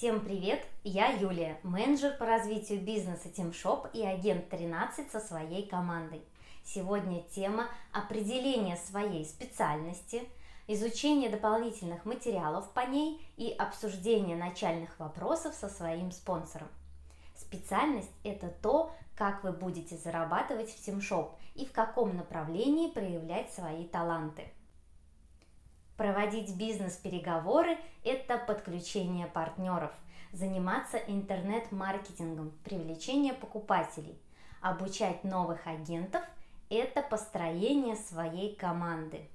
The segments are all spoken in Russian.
Всем привет! Я Юлия, менеджер по развитию бизнеса TeamShop и агент 13 со своей командой. Сегодня тема определения своей специальности, изучение дополнительных материалов по ней и обсуждение начальных вопросов со своим спонсором. Специальность – это то, как вы будете зарабатывать в TeamShop и в каком направлении проявлять свои таланты – Проводить бизнес-переговоры – это подключение партнеров, заниматься интернет-маркетингом, привлечение покупателей, обучать новых агентов – это построение своей команды.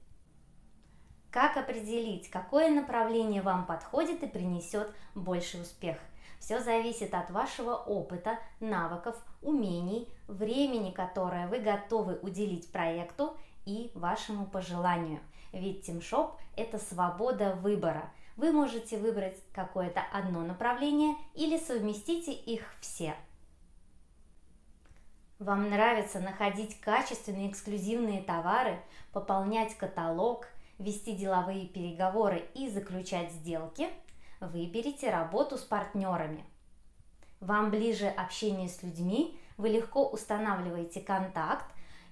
Как определить, какое направление вам подходит и принесет больше успех? Все зависит от вашего опыта, навыков, умений, времени, которое вы готовы уделить проекту и вашему пожеланию – ведь TeamShop – это свобода выбора. Вы можете выбрать какое-то одно направление или совместите их все. Вам нравится находить качественные эксклюзивные товары, пополнять каталог, вести деловые переговоры и заключать сделки? Выберите работу с партнерами. Вам ближе общение с людьми, вы легко устанавливаете контакт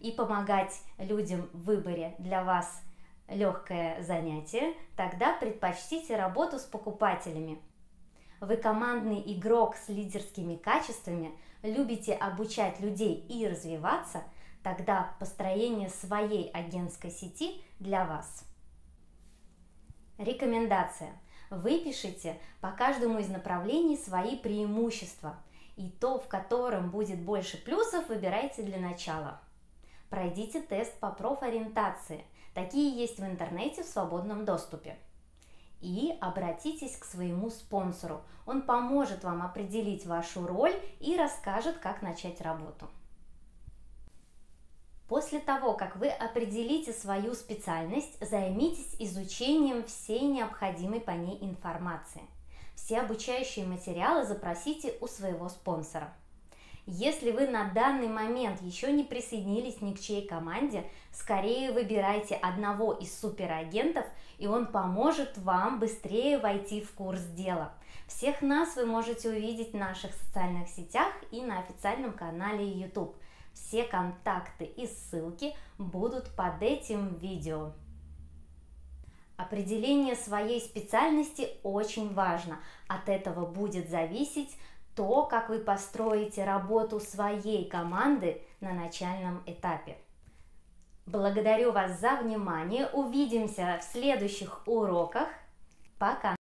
и помогать людям в выборе для вас – легкое занятие, тогда предпочтите работу с покупателями. Вы командный игрок с лидерскими качествами, любите обучать людей и развиваться, тогда построение своей агентской сети для вас. Рекомендация. Выпишите по каждому из направлений свои преимущества, и то, в котором будет больше плюсов, выбирайте для начала. Пройдите тест по профориентации – Такие есть в интернете в свободном доступе. И обратитесь к своему спонсору. Он поможет вам определить вашу роль и расскажет, как начать работу. После того, как вы определите свою специальность, займитесь изучением всей необходимой по ней информации. Все обучающие материалы запросите у своего спонсора – если вы на данный момент еще не присоединились ни к чьей команде, скорее выбирайте одного из суперагентов, и он поможет вам быстрее войти в курс дела. Всех нас вы можете увидеть в наших социальных сетях и на официальном канале YouTube. Все контакты и ссылки будут под этим видео. Определение своей специальности очень важно. От этого будет зависеть то, как вы построите работу своей команды на начальном этапе. Благодарю вас за внимание. Увидимся в следующих уроках. Пока!